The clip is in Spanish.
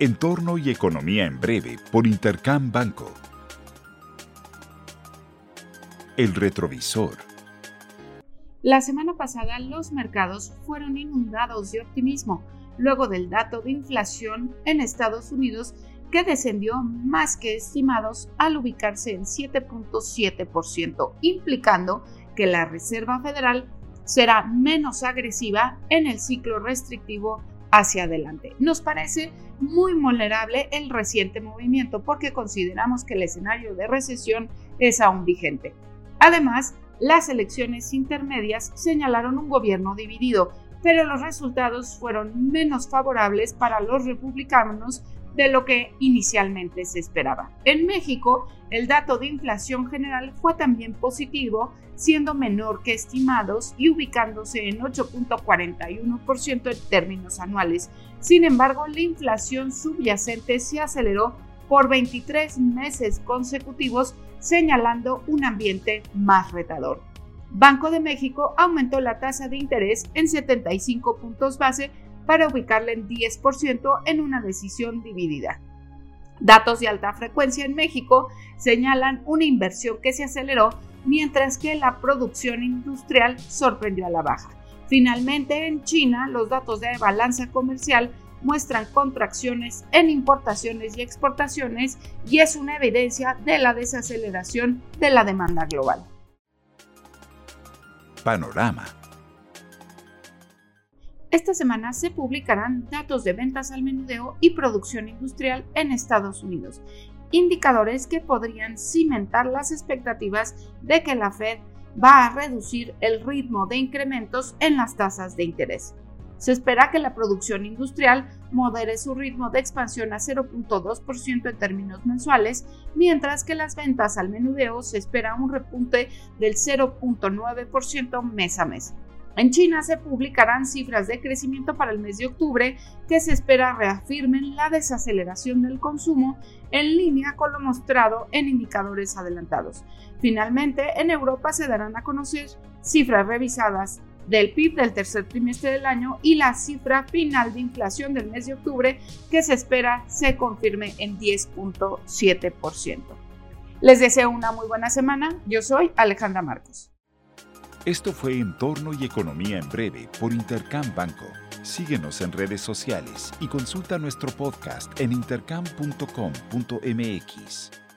Entorno y Economía en Breve por Intercam Banco. El retrovisor. La semana pasada los mercados fueron inundados de optimismo luego del dato de inflación en Estados Unidos que descendió más que estimados al ubicarse en 7.7%, implicando que la Reserva Federal será menos agresiva en el ciclo restrictivo hacia adelante. Nos parece muy vulnerable el reciente movimiento porque consideramos que el escenario de recesión es aún vigente. Además, las elecciones intermedias señalaron un gobierno dividido, pero los resultados fueron menos favorables para los republicanos de lo que inicialmente se esperaba. En México, el dato de inflación general fue también positivo, siendo menor que estimados y ubicándose en 8.41% en términos anuales. Sin embargo, la inflación subyacente se aceleró por 23 meses consecutivos, señalando un ambiente más retador. Banco de México aumentó la tasa de interés en 75 puntos base para ubicarla en 10% en una decisión dividida. Datos de alta frecuencia en México señalan una inversión que se aceleró mientras que la producción industrial sorprendió a la baja. Finalmente, en China, los datos de balanza comercial muestran contracciones en importaciones y exportaciones y es una evidencia de la desaceleración de la demanda global. Panorama esta semana se publicarán datos de ventas al menudeo y producción industrial en Estados Unidos, indicadores que podrían cimentar las expectativas de que la Fed va a reducir el ritmo de incrementos en las tasas de interés. Se espera que la producción industrial modere su ritmo de expansión a 0.2% en términos mensuales, mientras que las ventas al menudeo se espera un repunte del 0.9% mes a mes. En China se publicarán cifras de crecimiento para el mes de octubre que se espera reafirmen la desaceleración del consumo en línea con lo mostrado en indicadores adelantados. Finalmente, en Europa se darán a conocer cifras revisadas del PIB del tercer trimestre del año y la cifra final de inflación del mes de octubre que se espera se confirme en 10.7%. Les deseo una muy buena semana. Yo soy Alejandra Marcos. Esto fue Entorno y Economía en Breve por Intercam Banco. Síguenos en redes sociales y consulta nuestro podcast en intercam.com.mx.